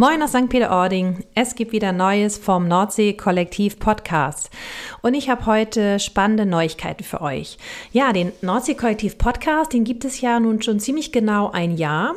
Moin aus St. Peter-Ording. Es gibt wieder Neues vom Nordsee-Kollektiv Podcast. Und ich habe heute spannende Neuigkeiten für euch. Ja, den Nordsee-Kollektiv Podcast, den gibt es ja nun schon ziemlich genau ein Jahr.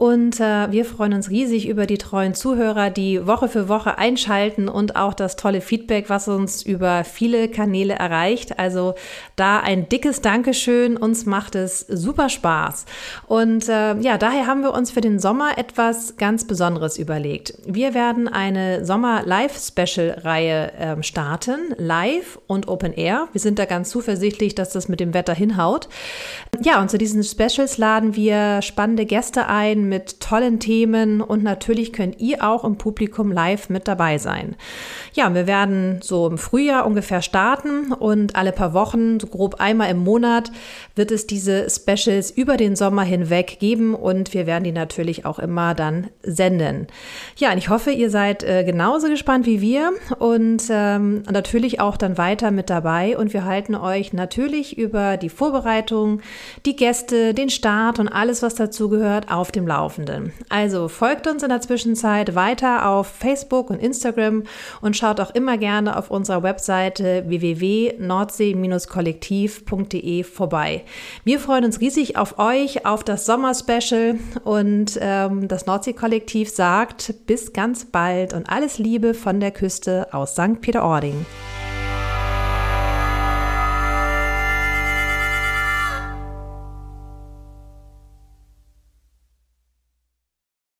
Und äh, wir freuen uns riesig über die treuen Zuhörer, die Woche für Woche einschalten und auch das tolle Feedback, was uns über viele Kanäle erreicht. Also da ein dickes Dankeschön. Uns macht es super Spaß. Und äh, ja, daher haben wir uns für den Sommer etwas ganz Besonderes überlegt. Wir werden eine Sommer-Live-Special-Reihe äh, starten. Live und Open Air. Wir sind da ganz zuversichtlich, dass das mit dem Wetter hinhaut. Ja, und zu diesen Specials laden wir spannende Gäste ein mit tollen Themen und natürlich könnt ihr auch im Publikum live mit dabei sein. Ja, wir werden so im Frühjahr ungefähr starten und alle paar Wochen, so grob einmal im Monat, wird es diese Specials über den Sommer hinweg geben und wir werden die natürlich auch immer dann senden. Ja, und ich hoffe, ihr seid äh, genauso gespannt wie wir und ähm, natürlich auch dann weiter mit dabei und wir halten euch natürlich über die Vorbereitung, die Gäste, den Start und alles, was dazu gehört, auf dem Laufenden. Laufenden. Also folgt uns in der Zwischenzeit weiter auf Facebook und Instagram und schaut auch immer gerne auf unserer Webseite www.nordsee-kollektiv.de vorbei. Wir freuen uns riesig auf euch, auf das Sommerspecial und ähm, das Nordsee-Kollektiv sagt bis ganz bald und alles Liebe von der Küste aus St. Peter-Ording.